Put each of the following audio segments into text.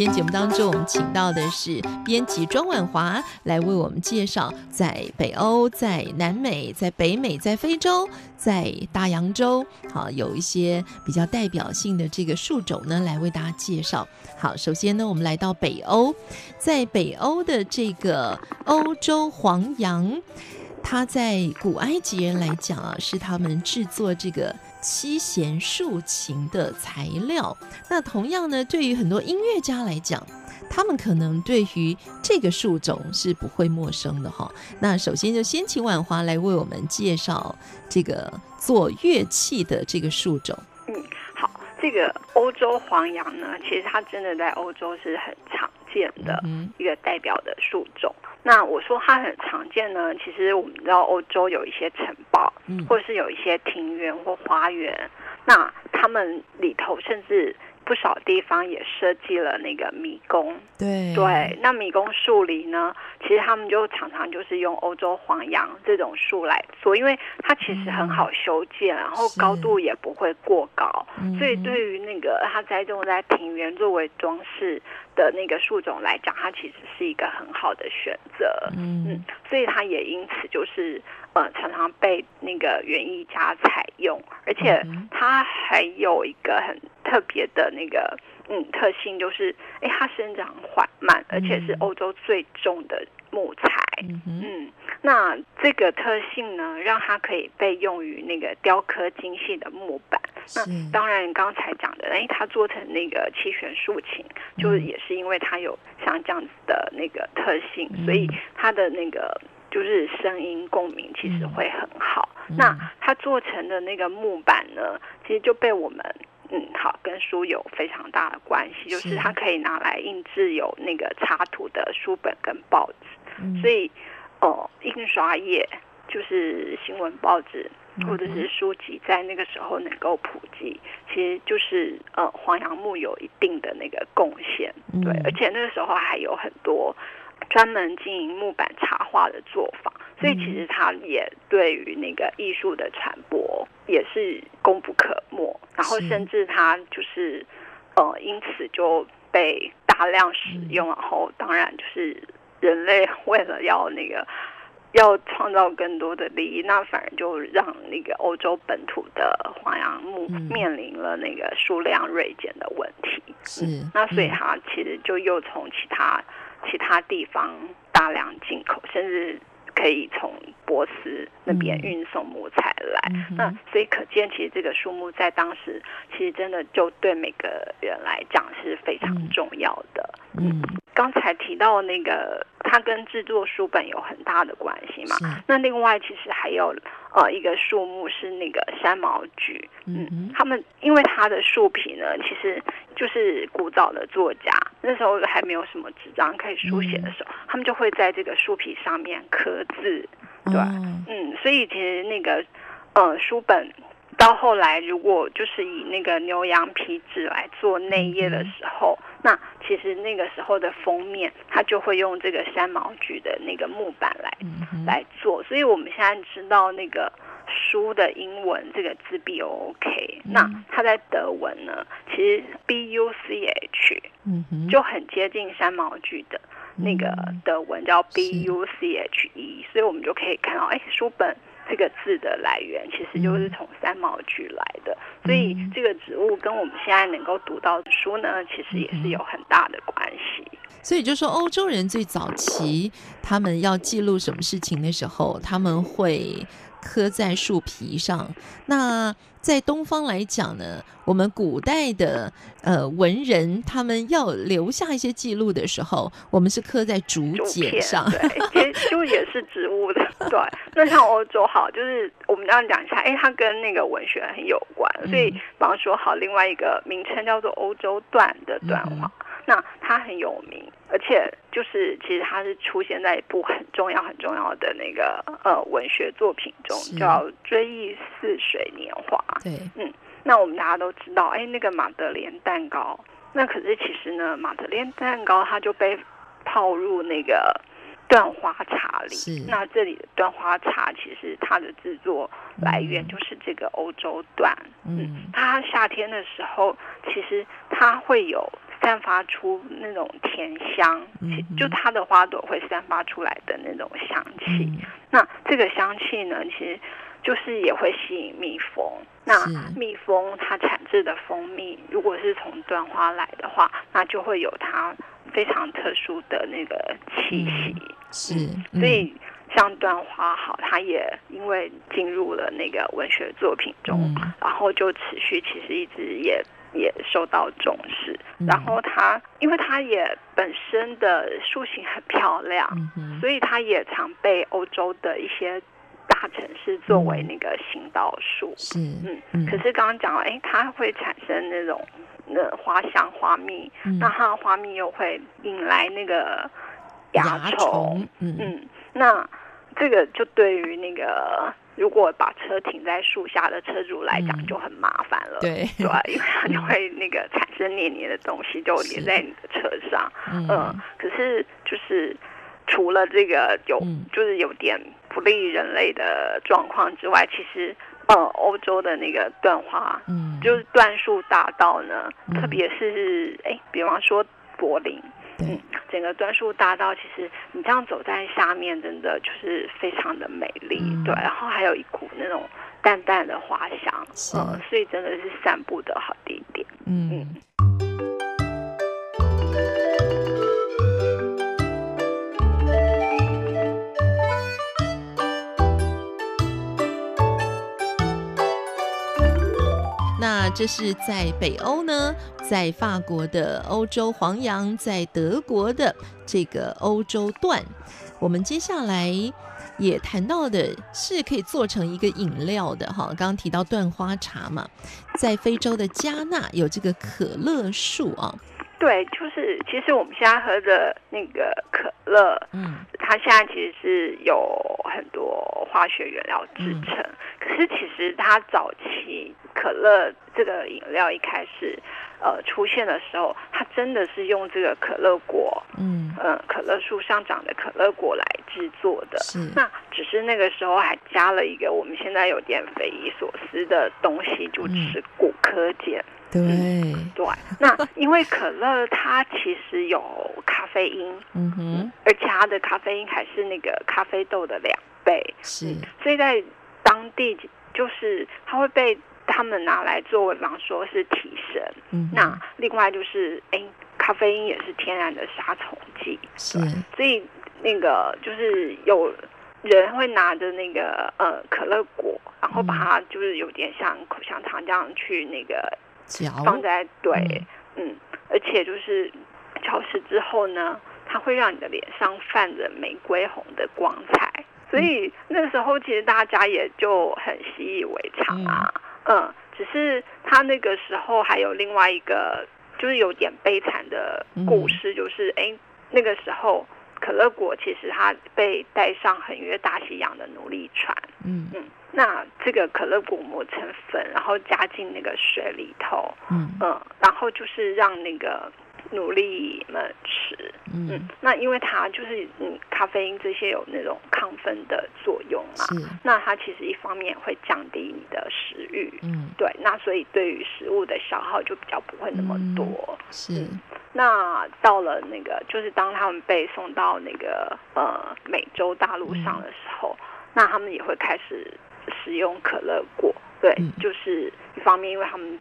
今天节目当中，我们请到的是编辑庄婉华来为我们介绍，在北欧、在南美、在北美、在非洲、在大洋洲，好，有一些比较代表性的这个树种呢，来为大家介绍。好，首先呢，我们来到北欧，在北欧的这个欧洲黄杨，它在古埃及人来讲啊，是他们制作这个。七弦竖琴的材料，那同样呢，对于很多音乐家来讲，他们可能对于这个树种是不会陌生的哈。那首先就先请婉华来为我们介绍这个做乐器的这个树种。嗯，好，这个欧洲黄杨呢，其实它真的在欧洲是很常见的一个代表的树种。嗯那我说它很常见呢，其实我们知道欧洲有一些城堡，嗯，或者是有一些庭园或花园，那他们里头甚至。不少地方也设计了那个迷宫，对对。那迷宫树林呢，其实他们就常常就是用欧洲黄杨这种树来做，因为它其实很好修建，嗯、然后高度也不会过高，所以对于那个它栽种在庭园作为装饰的那个树种来讲，它其实是一个很好的选择。嗯，嗯，所以它也因此就是呃常常被那个园艺家采用，而且它还有一个很。特别的那个嗯特性就是，哎，它生长缓慢，而且是欧洲最重的木材。嗯，嗯，那这个特性呢，让它可以被用于那个雕刻精细的木板。那当然，刚才讲的，哎，它做成那个七弦竖琴，就也是因为它有像这样子的那个特性，所以它的那个就是声音共鸣其实会很好。那它做成的那个木板呢，其实就被我们。嗯，好，跟书有非常大的关系，就是它可以拿来印制有那个插图的书本跟报纸，嗯、所以哦、呃，印刷业就是新闻报纸或者是书籍，在那个时候能够普及，其实就是呃黄杨木有一定的那个贡献，对，而且那个时候还有很多专门经营木板插画的作坊，所以其实它也对于那个艺术的传播也是功不可没。然后甚至它就是，呃，因此就被大量使用。然后当然就是人类为了要那个要创造更多的利益，那反而就让那个欧洲本土的黄杨木面临了那个数量锐减的问题。是，那所以它其实就又从其他其他地方大量进口，甚至。可以从波斯那边运送木材来，嗯、那所以可见，其实这个树木在当时，其实真的就对每个人来讲是非常重要的。嗯，刚才提到那个，它跟制作书本有很大的关系嘛。那另外，其实还有。呃，一个树木是那个山毛榉，嗯，他们因为它的树皮呢，其实就是古早的作家那时候还没有什么纸张可以书写的时候，他们就会在这个书皮上面刻字，对，嗯，所以其实那个呃书本到后来，如果就是以那个牛羊皮纸来做内页的时候。那其实那个时候的封面，它就会用这个三毛榉的那个木板来、嗯、来做，所以我们现在知道那个书的英文这个字 B O K，那它在德文呢，其实 B U C H，嗯就很接近三毛句的那个德文叫 B U C H E，所以我们就可以看到，哎，书本。这个字的来源其实就是从三毛櫸来的，嗯，所以这个植物跟我们现在能够读到的书呢，其实也是有很大的关系。所以就说欧洲人最早期他们要记录什么事情的时候，他们会刻在树皮上。那在东方来讲呢，我们古代的呃文人，他们要留下一些记录的时候，我们是刻在竹简上，对，其实就也是植物的。对，那像欧洲好，就是我们这样讲一下，哎，它跟那个文学很有关，所以比方说好，另外一个名称叫做欧洲段的段话。嗯那它很有名，而且就是其实它是出现在一部很重要很重要的那个呃文学作品中，叫《追忆似水年华》。对，嗯，那我们大家都知道，哎，那个马德莲蛋糕，那可是其实呢，马德莲蛋糕它就被泡入那个断花茶里。是，那这里的断花茶其实它的制作来源就是这个欧洲段。嗯，嗯，它夏天的时候，其实它会有。散发出那种甜香，就它的花朵会散发出来的那种香气。嗯、那这个香气呢，其实就是也会吸引蜜蜂。那蜜蜂它产制的蜂蜜，如果是从端花来的话，那就会有它非常特殊的那个气息。嗯、是，所以像椴花好，它也因为进入了那个文学作品中，嗯、然后就持续，其实一直也。也受到重视，然后它，因为它也本身的树形很漂亮，所以它也常被欧洲的一些大城市作为那个行道树。是，嗯，可是刚刚讲了，哎，它会产生那种那花香花蜜，那它的花蜜又会引来那个蚜虫，嗯，那这个就对于那个。如果把车停在树下的车主来讲就很麻烦了，嗯、对对，因为 它就会那个产生黏黏的东西，就黏在你的车上。嗯，嗯，可是就是除了这个有，嗯、就是有点不利于人类的状况之外，其实呃，欧洲的那个断花，嗯，就是断树大道呢，嗯、特别是哎，比方说柏林。嗯，整个端树大道，其实你这样走在下面，真的就是非常的美丽，嗯、对。然后还有一股那种淡淡的花香，是嗯，所以真的是散步的好地点。嗯。嗯这是在北欧呢，在法国的欧洲黄杨，在德国的这个欧洲段。我们接下来也谈到的是可以做成一个饮料的哈，刚刚提到断花茶嘛，在非洲的加纳有这个可乐树啊。对，就是其实我们现在喝的那个可乐，嗯，它现在其实是有很多化学原料制成。嗯、可是其实它早期可乐这个饮料一开始呃出现的时候，它真的是用这个可乐果，嗯。嗯、呃，可乐树上长的可乐果来制作的。是，那只是那个时候还加了一个我们现在有点匪夷所思的东西，就是古柯碱。对、嗯、对，那因为可乐它其实有咖啡因，嗯哼，而且它的咖啡因还是那个咖啡豆的两倍，是，所以在当地就是它会被他们拿来作为，比方说是提神，嗯，那另外就是哎，咖啡因也是天然的杀虫剂，是，所以那个就是有人会拿着那个呃可乐果，然后把它就是有点像口香糖这样去那个。放在对，嗯，嗯，而且就是消失之后呢，它会让你的脸上泛着玫瑰红的光彩，所以那个时候其实大家也就很习以为常啊，嗯，嗯，只是他那个时候还有另外一个就是有点悲惨的故事，就是哎、嗯，那个时候可乐果其实他被带上横越大西洋的奴隶船，嗯。嗯。那这个可乐果磨成粉，然后加进那个水里头，嗯。嗯，然后就是让那个奴隶们吃，嗯，嗯，那因为它就是嗯咖啡因这些有那种亢奋的作用嘛，是。那它其实一方面会降低你的食欲，嗯，对，那所以对于食物的消耗就比较不会那么多，嗯、是、嗯。那到了那个就是当他们被送到那个呃美洲大陆上的时候，嗯、那他们也会开始。使用可乐果，对，嗯、就是一方面，因为他们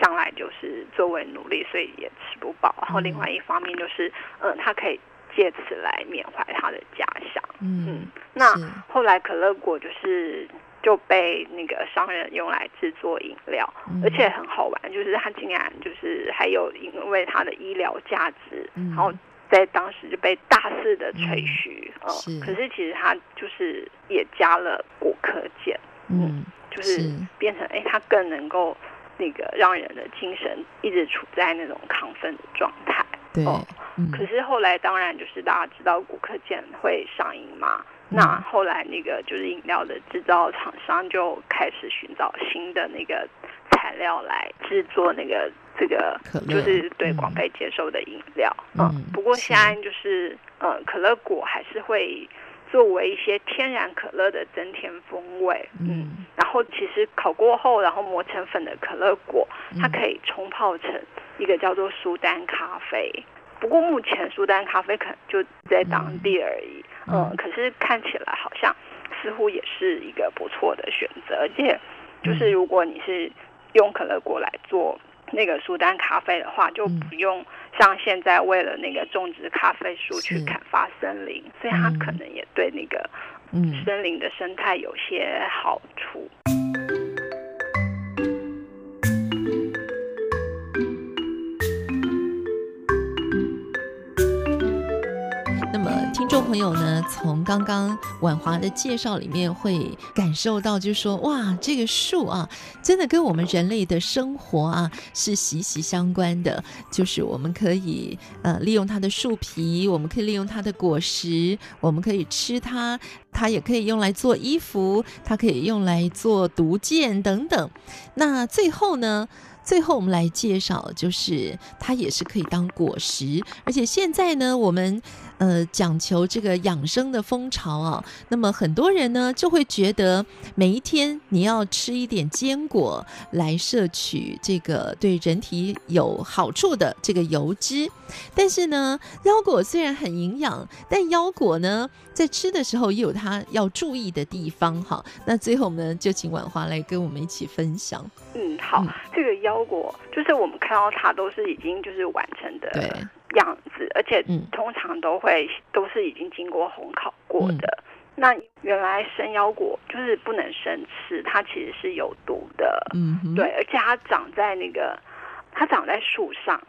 向来就是作为奴隶，所以也吃不饱。然后另外一方面就是，嗯，他可以借此来缅怀他的家乡。嗯，嗯，那后来可乐果就是就被那个商人用来制作饮料，嗯，而且很好玩，就是他竟然就是还有因为它的医疗价值，嗯，然后在当时就被大肆的吹嘘。嗯，是，可是其实他就是也加了果壳碱。嗯，就是变成哎，它更能够那个让人的精神一直处在那种亢奋的状态。对，哦嗯、可是后来当然就是大家知道古柯碱会上瘾嘛，嗯、那后来那个就是饮料的制造厂商就开始寻找新的那个材料来制作那个这个就是对广被接受的饮料。嗯，嗯，不过现在就是呃，可乐果还是会。作为一些天然可乐的增添风味，嗯，然后其实烤过后，然后磨成粉的可乐果，它可以冲泡成一个叫做苏丹咖啡。不过目前苏丹咖啡可能就在当地而已，嗯，嗯，可是看起来好像似乎也是一个不错的选择，而且就是如果你是用可乐果来做。那个苏丹咖啡的话，就不用像现在为了那个种植咖啡树去砍伐森林，所以它可能也对那个森林的生态有些好处。听众朋友呢，从刚刚婉华的介绍里面会感受到，就是说，哇，这个树啊，真的跟我们人类的生活啊是息息相关的。就是我们可以呃利用它的树皮，我们可以利用它的果实，我们可以吃它，它也可以用来做衣服，它可以用来做毒箭等等。那最后呢，最后我们来介绍，就是它也是可以当果实，而且现在呢，我们。呃，讲求这个养生的风潮啊，那么很多人呢就会觉得每一天你要吃一点坚果来摄取这个对人体有好处的这个油脂。但是呢，腰果虽然很营养，但腰果呢在吃的时候也有它要注意的地方哈。那最后呢，就请婉华来跟我们一起分享。嗯，好，嗯、这个腰果就是我们看到它都是已经就是完成的。对。样子，而且通常都会、嗯、都是已经经过烘烤过的。嗯、那原来生腰果就是不能生吃，它其实是有毒的。嗯哼，对，而且它长在那个，它长在树上，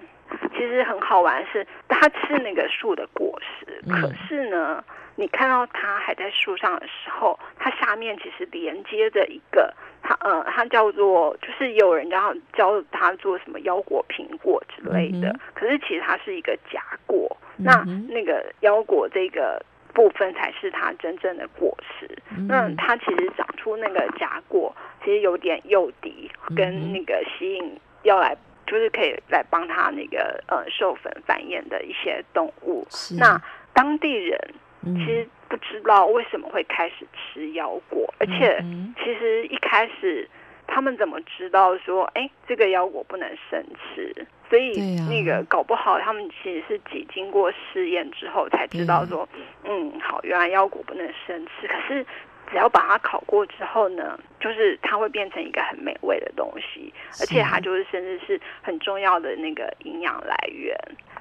其实很好玩是，它吃那个树的果实。嗯、可是呢，你看到它还在树上的时候，它下面其实连接着一个。它呃，它叫做，就是有人家教它做什么腰果苹果之类的，嗯、可是其实它是一个假果，嗯、那那个腰果这个部分才是它真正的果实。嗯、那它其实长出那个假果，其实有点诱敌，跟那个吸引要来，就是可以来帮它那个呃授粉繁衍的一些动物。是那当地人其实。不知道为什么会开始吃腰果，而且其实一开始他们怎么知道说，哎，这个腰果不能生吃？所以那个搞不好他们其实是几经过试验之后才知道说，嗯，好，原来腰果不能生吃。可是只要把它烤过之后呢，就是它会变成一个很美味的东西，而且它就是甚至是很重要的那个营养来源。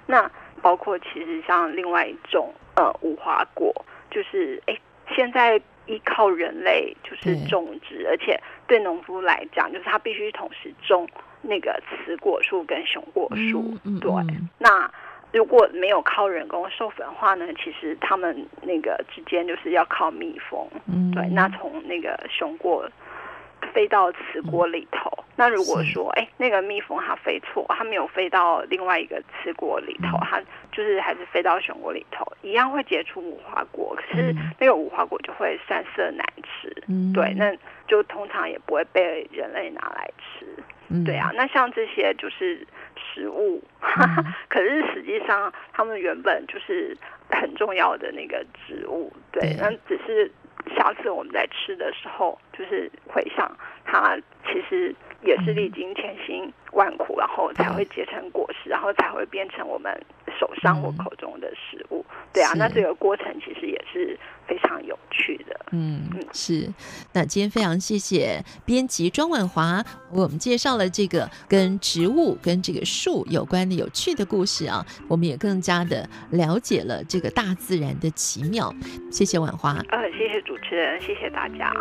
那包括其实像另外一种呃无花果。就是哎，现在依靠人类就是种植，而且对农夫来讲，就是他必须同时种那个雌果树跟雄果树。嗯嗯、对，那如果没有靠人工授粉的话呢，其实他们那个之间就是要靠蜜蜂。嗯，对，那从那个雄果。飞到雌果里头，嗯、那如果说，哎是，那个蜜蜂它飞错，它没有飞到另外一个雌果里头，嗯、它就是还是飞到雄果里头，一样会结出无花果，可是那个无花果就会酸涩难吃，嗯、对，那就通常也不会被人类拿来吃，嗯、对啊，那像这些就是食物，嗯、可是实际上它们原本就是很重要的那个植物，对，那只是。下次我们在吃的时候，就是回想它其实也是历经千辛万苦，然后才会结成果实，然后才会变成我们手上或口中的食物。对啊，那这个过程其实也是非常有趣的。嗯，是。那今天非常谢谢编辑庄婉华为我们介绍了这个跟植物、跟这个树有关的有趣的故事啊，我们也更加的了解了这个大自然的奇妙。谢谢婉华。呃，谢谢主持人，谢谢大家。